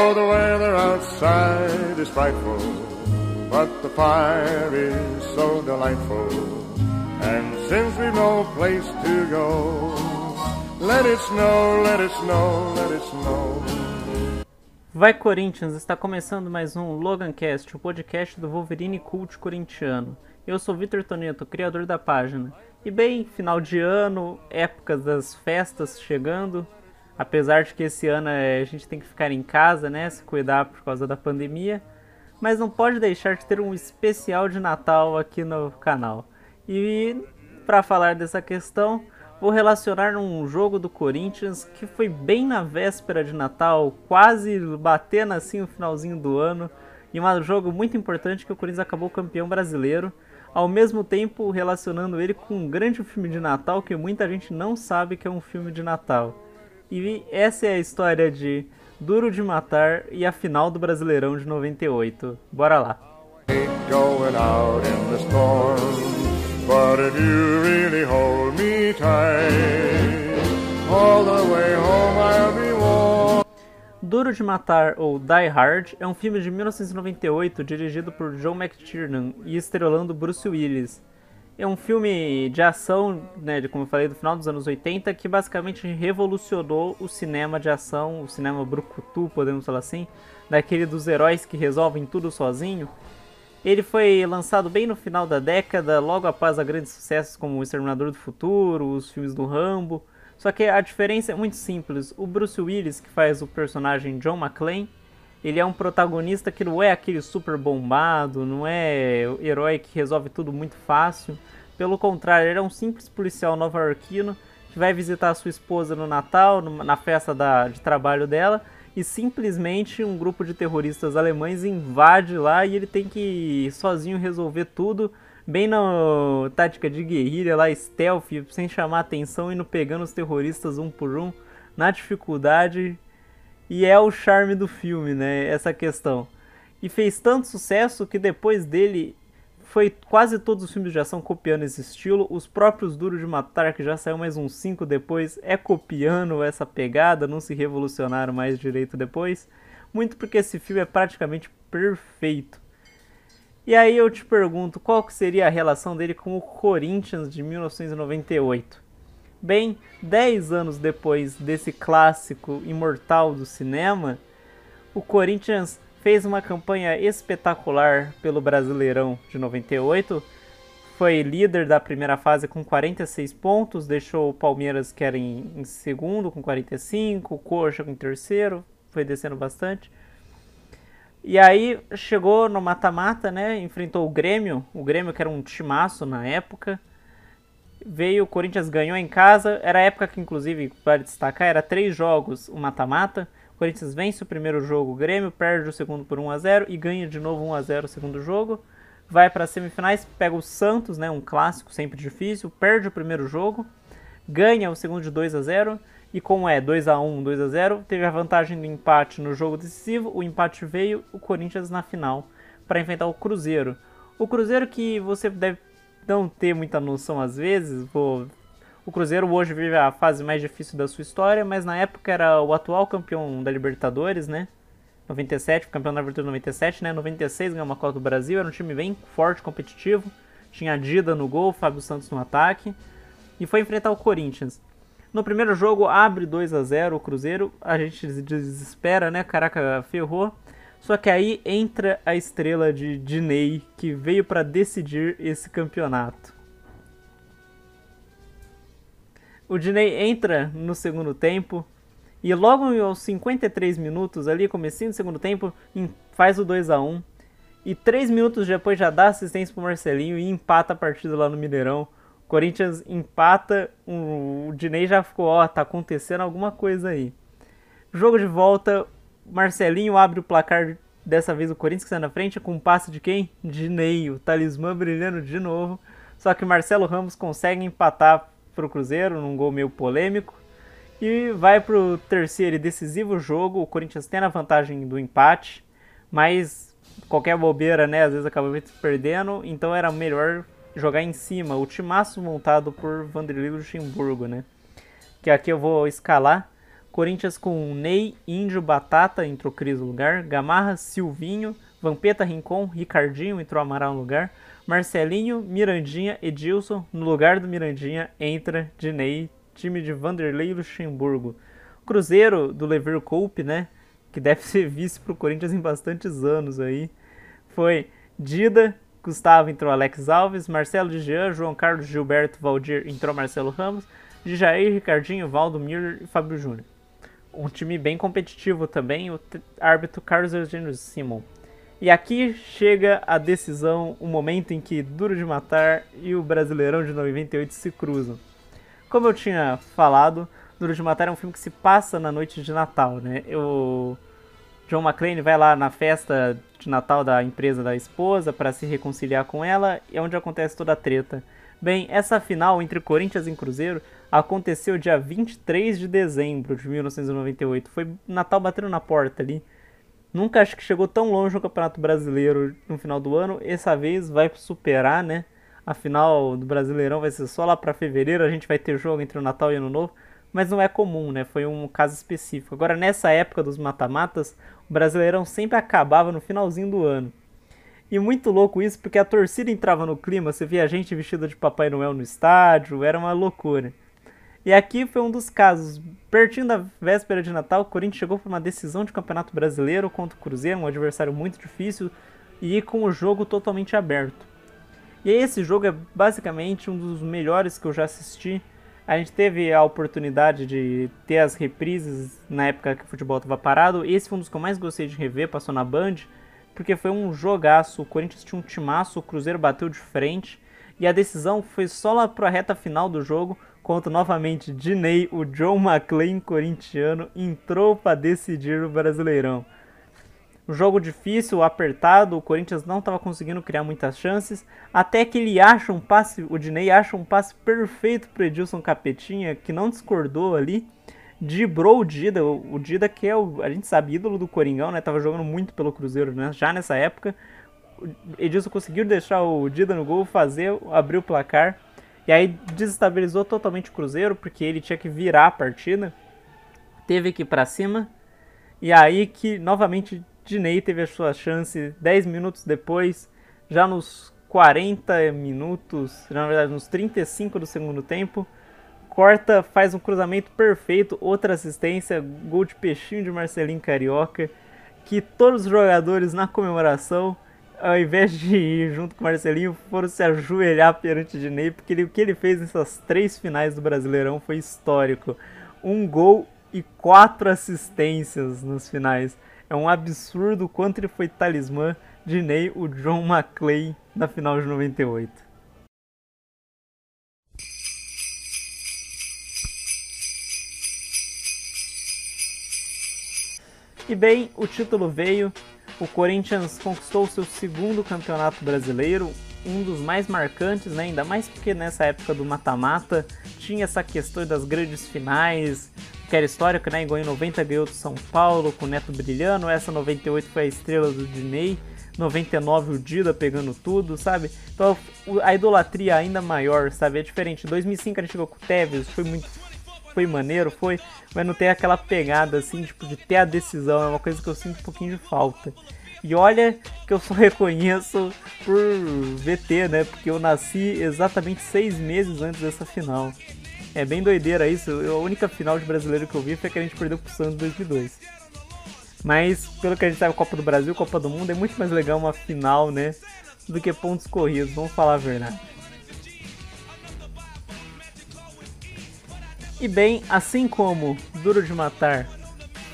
Oh, the weather outside is frightful, but the fire is so delightful. And since we've no place to go, let it snow, let it snow, let it snow. Vai Corinthians, está começando mais um Logancast, o podcast do Wolverine Cult corintiano. Eu sou Vitor Toneto, criador da página. E bem, final de ano, épocas das festas chegando. Apesar de que esse ano a gente tem que ficar em casa, né, se cuidar por causa da pandemia, mas não pode deixar de ter um especial de Natal aqui no canal. E para falar dessa questão, vou relacionar um jogo do Corinthians que foi bem na véspera de Natal, quase batendo assim o finalzinho do ano, e um jogo muito importante que o Corinthians acabou campeão brasileiro ao mesmo tempo relacionando ele com um grande filme de Natal que muita gente não sabe que é um filme de Natal. E essa é a história de Duro de Matar e a final do Brasileirão de 98. Bora lá. Duro de Matar, ou Die Hard, é um filme de 1998 dirigido por John McTiernan e estrelando Bruce Willis. É um filme de ação, né, de, como eu falei, do final dos anos 80, que basicamente revolucionou o cinema de ação, o cinema brucutu, podemos falar assim, daquele dos heróis que resolvem tudo sozinho. Ele foi lançado bem no final da década, logo após a grandes sucessos como O Exterminador do Futuro, os filmes do Rambo, só que a diferença é muito simples. O Bruce Willis, que faz o personagem John McClane, ele é um protagonista que não é aquele super bombado, não é herói que resolve tudo muito fácil. Pelo contrário, ele é um simples policial nova-iorquino que vai visitar sua esposa no Natal, na festa da, de trabalho dela, e simplesmente um grupo de terroristas alemães invade lá e ele tem que sozinho resolver tudo bem na tática de guerrilha lá, stealth, sem chamar atenção, indo pegando os terroristas um por um, na dificuldade. E é o charme do filme, né? Essa questão. E fez tanto sucesso que depois dele foi quase todos os filmes de ação copiando esse estilo. Os próprios Duro de Matar, que já saiu mais uns 5 depois, é copiando essa pegada, não se revolucionaram mais direito depois. Muito porque esse filme é praticamente perfeito. E aí eu te pergunto, qual que seria a relação dele com o Corinthians de 1998? Bem, 10 anos depois desse clássico imortal do cinema, o Corinthians fez uma campanha espetacular pelo Brasileirão de 98. Foi líder da primeira fase com 46 pontos, deixou o Palmeiras, que era em, em segundo, com 45, o Coxa com terceiro, foi descendo bastante. E aí chegou no mata-mata, né? Enfrentou o Grêmio, o Grêmio que era um timaço na época. Veio, o Corinthians ganhou em casa. Era a época que, inclusive, para destacar, era três jogos o mata-mata. O Corinthians vence o primeiro jogo, o Grêmio perde o segundo por 1 a 0 e ganha de novo 1 a 0 o segundo jogo. Vai para as semifinais, pega o Santos, né, um clássico sempre difícil, perde o primeiro jogo, ganha o segundo de 2 a 0 e como é 2 a 1 2 a 0 teve a vantagem do empate no jogo decisivo. O empate veio, o Corinthians na final, para enfrentar o Cruzeiro. O Cruzeiro que você deve não ter muita noção às vezes. Vou... O Cruzeiro hoje vive a fase mais difícil da sua história, mas na época era o atual campeão da Libertadores, né? 97, campeão da Libertadores 97, né? 96 ganhou uma Copa do Brasil, era um time bem forte, competitivo. Tinha Dida no gol, Fábio Santos no ataque. E foi enfrentar o Corinthians. No primeiro jogo abre 2 a 0 o Cruzeiro, a gente desespera, né? Caraca, ferrou. Só que aí entra a estrela de Diney que veio para decidir esse campeonato. O Diney entra no segundo tempo e logo aos 53 minutos ali, comecinho do segundo tempo, faz o 2 a 1 e 3 minutos depois já dá assistência pro Marcelinho e empata a partida lá no Mineirão. Corinthians empata, o Dinei já ficou, ó, tá acontecendo alguma coisa aí. Jogo de volta, Marcelinho abre o placar, dessa vez o Corinthians que sai na frente, com um passe de quem? Dinei, o talismã brilhando de novo. Só que Marcelo Ramos consegue empatar pro Cruzeiro, num gol meio polêmico. E vai pro terceiro e decisivo jogo, o Corinthians tem a vantagem do empate, mas qualquer bobeira, né, às vezes acaba perdendo, então era melhor jogar em cima, o timaço montado por Vanderlei Luxemburgo, né? Que aqui eu vou escalar. Corinthians com Ney, Índio, Batata entrou Cris no lugar, Gamarra, Silvinho, Vampeta, Rincon, Ricardinho entrou Amaral no lugar, Marcelinho, Mirandinha, Edilson, no lugar do Mirandinha entra Dinei, time de Vanderlei Luxemburgo. Cruzeiro do Lever Coupe, né, que deve ser vice pro Corinthians em bastantes anos aí, foi Dida, Gustavo entrou Alex Alves, Marcelo de Jean, João Carlos Gilberto Valdir entrou Marcelo Ramos, de Jair, Ricardinho, Valdo Mir e Fábio Júnior. Um time bem competitivo também, o árbitro Carlos Eugênio Simon. E aqui chega a decisão, o momento em que Duro de Matar e o Brasileirão de 98 se cruzam. Como eu tinha falado, Duro de Matar é um filme que se passa na noite de Natal, né? O John McClane vai lá na festa de Natal da empresa da esposa para se reconciliar com ela e é onde acontece toda a treta. Bem, essa final entre Corinthians e Cruzeiro aconteceu dia 23 de dezembro de 1998. Foi Natal batendo na porta ali. Nunca acho que chegou tão longe no Campeonato Brasileiro no final do ano. Essa vez vai superar, né? A final do Brasileirão vai ser só lá para fevereiro. A gente vai ter jogo entre o Natal e o Ano Novo. Mas não é comum, né? Foi um caso específico. Agora, nessa época dos mata-matas, o Brasileirão sempre acabava no finalzinho do ano. E muito louco isso, porque a torcida entrava no clima, você via gente vestida de Papai Noel no estádio, era uma loucura. E aqui foi um dos casos. Pertinho da véspera de Natal, o Corinthians chegou para uma decisão de Campeonato Brasileiro contra o Cruzeiro, um adversário muito difícil, e com o jogo totalmente aberto. E esse jogo é basicamente um dos melhores que eu já assisti. A gente teve a oportunidade de ter as reprises na época que o futebol estava parado. Esse foi um dos que eu mais gostei de rever, passou na Band, porque foi um jogaço. O Corinthians tinha um timaço, o Cruzeiro bateu de frente. E a decisão foi só lá para a reta final do jogo, contra novamente Diney, o John McClain corintiano, entrou para decidir o Brasileirão. Um jogo difícil, apertado, o Corinthians não estava conseguindo criar muitas chances, até que ele acha um passe, o Diney acha um passe perfeito para Edilson Capetinha, que não discordou ali, dibrou o Dida, o Dida que é o, a gente sabe, ídolo do Coringão, né, tava jogando muito pelo Cruzeiro, né, já nessa época, Edilson conseguiu deixar o Dida no gol, fazer, abrir o placar, e aí desestabilizou totalmente o Cruzeiro, porque ele tinha que virar a partida. Teve que ir para cima. E aí que novamente Dinei teve a sua chance 10 minutos depois, já nos 40 minutos, na verdade nos 35 do segundo tempo. Corta, faz um cruzamento perfeito, outra assistência, gol de peixinho de Marcelinho Carioca, que todos os jogadores na comemoração ao invés de ir junto com o Marcelinho, foram se ajoelhar perante Ney, porque ele, o que ele fez nessas três finais do Brasileirão foi histórico. Um gol e quatro assistências nos finais. É um absurdo o quanto ele foi talismã de Ney, o John McClay, na final de 98. E bem, o título veio o Corinthians conquistou seu segundo campeonato brasileiro, um dos mais marcantes, né? ainda mais porque nessa época do mata-mata tinha essa questão das grandes finais, que era histórico, né? Igual em 90 ganhou do São Paulo com o Neto brilhando, essa 98 foi a estrela do Dinei, 99 o Dida pegando tudo, sabe? Então a idolatria ainda maior, sabe? É diferente. Em 2005 a gente chegou com o Tevez, foi muito foi maneiro, foi, mas não tem aquela pegada assim, tipo, de ter a decisão, é uma coisa que eu sinto um pouquinho de falta. E olha que eu só reconheço por VT, né? Porque eu nasci exatamente seis meses antes dessa final. É bem doideira isso. A única final de brasileiro que eu vi foi que a gente perdeu pro Santos em 2002. Mas, pelo que a gente sabe, Copa do Brasil, Copa do Mundo, é muito mais legal uma final, né? Do que pontos corridos, vamos falar a verdade. E bem, assim como Duro de Matar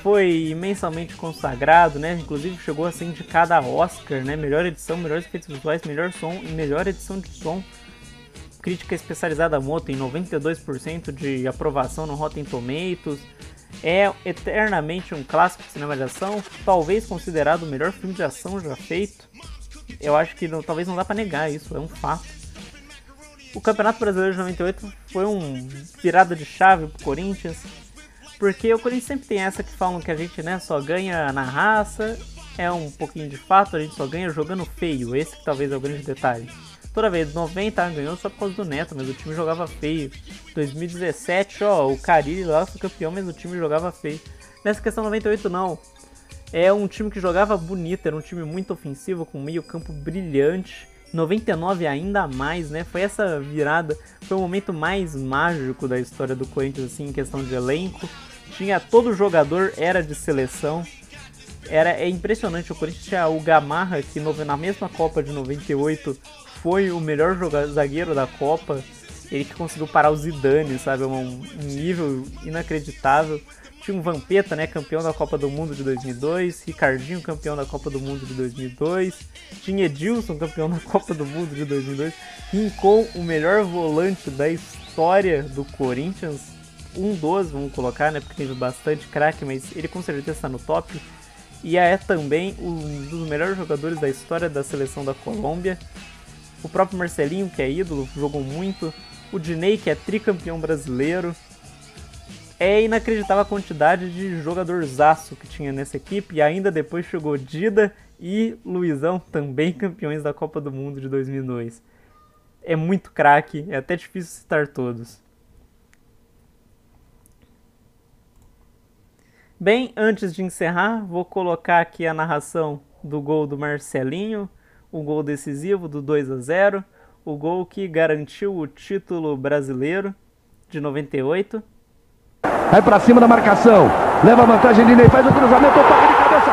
foi imensamente consagrado, né? Inclusive chegou a ser indicado a Oscar, né? Melhor edição, melhores efeitos visuais, melhor som e melhor edição de som. Crítica especializada Moto em 92% de aprovação no Rotten Tomatoes. É eternamente um clássico de cinema de ação, talvez considerado o melhor filme de ação já feito. Eu acho que não, talvez não dá para negar isso, é um fato o Campeonato Brasileiro de 98 foi um virada de chave pro Corinthians, porque o Corinthians sempre tem essa que falam que a gente né, só ganha na raça, é um pouquinho de fato, a gente só ganha jogando feio, esse que talvez é o grande detalhe. toda vez, 90 ganhou só por causa do Neto, mas o time jogava feio. 2017, ó, o Carille lá foi campeão, mas o time jogava feio. Nessa questão 98 não. É um time que jogava bonito, era um time muito ofensivo, com meio campo brilhante. 99 ainda mais, né? Foi essa virada, foi o momento mais mágico da história do Corinthians, assim, em questão de elenco. Tinha todo jogador era de seleção. Era é impressionante, o Corinthians tinha o Gamarra, que na mesma Copa de 98 foi o melhor zagueiro da Copa. Ele que conseguiu parar o Zidane, sabe? Um, um nível inacreditável. Tinha um Vampeta, né, campeão da Copa do Mundo de 2002, Ricardinho, campeão da Copa do Mundo de 2002, tinha Edilson, campeão da Copa do Mundo de 2002, Rincon, o melhor volante da história do Corinthians, um dos, vamos colocar, né, porque teve bastante craque, mas ele com certeza está no top, e é também um dos melhores jogadores da história da seleção da Colômbia, o próprio Marcelinho, que é ídolo, jogou muito, o Dinei, que é tricampeão brasileiro, é inacreditável a quantidade de jogadorzaço que tinha nessa equipe. E ainda depois chegou Dida e Luizão, também campeões da Copa do Mundo de 2002. É muito craque, é até difícil citar todos. Bem, antes de encerrar, vou colocar aqui a narração do gol do Marcelinho, o gol decisivo do 2 a 0, o gol que garantiu o título brasileiro de 98 Vai para cima da marcação. Leva a vantagem de Ney, faz o cruzamento, toca de cabeça.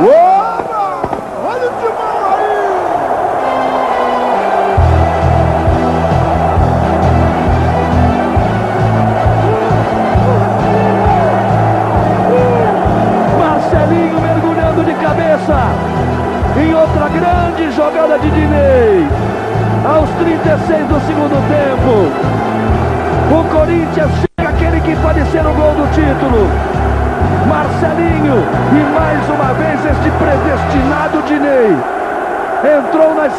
Gol!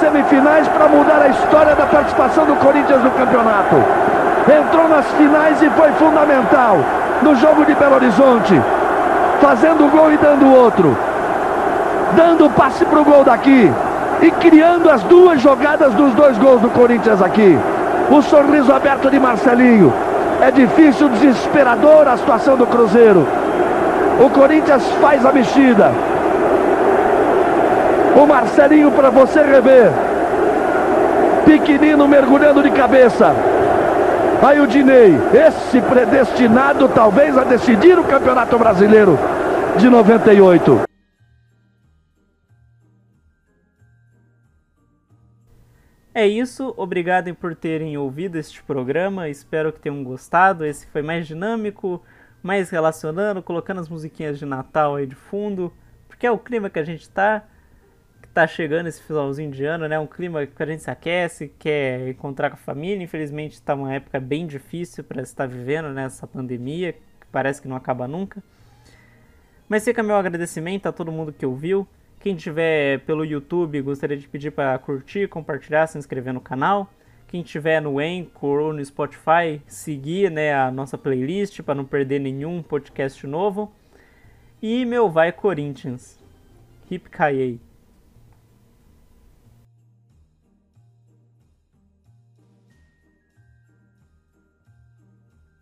Semifinais para mudar a história da participação do Corinthians no campeonato. Entrou nas finais e foi fundamental no jogo de Belo Horizonte, fazendo gol e dando outro, dando passe para o gol daqui e criando as duas jogadas dos dois gols do Corinthians aqui. O sorriso aberto de Marcelinho. É difícil, desesperador a situação do Cruzeiro. O Corinthians faz a mexida. O Marcelinho para você rever. Pequenino mergulhando de cabeça. Aí o Dinei, esse predestinado talvez a decidir o Campeonato Brasileiro de 98. É isso, obrigado por terem ouvido este programa, espero que tenham gostado. Esse foi mais dinâmico, mais relacionando, colocando as musiquinhas de Natal aí de fundo, porque é o clima que a gente tá tá chegando esse finalzinho de ano, né? Um clima que a gente se aquece, quer encontrar com a família. Infelizmente está uma época bem difícil para estar vivendo né? pandemia, que parece que não acaba nunca. Mas fica meu agradecimento a todo mundo que ouviu. Quem tiver pelo YouTube, gostaria de pedir para curtir, compartilhar, se inscrever no canal. Quem tiver no Anchor ou no Spotify, seguir né, a nossa playlist para não perder nenhum podcast novo. E meu vai Corinthians. Hip Kaiei.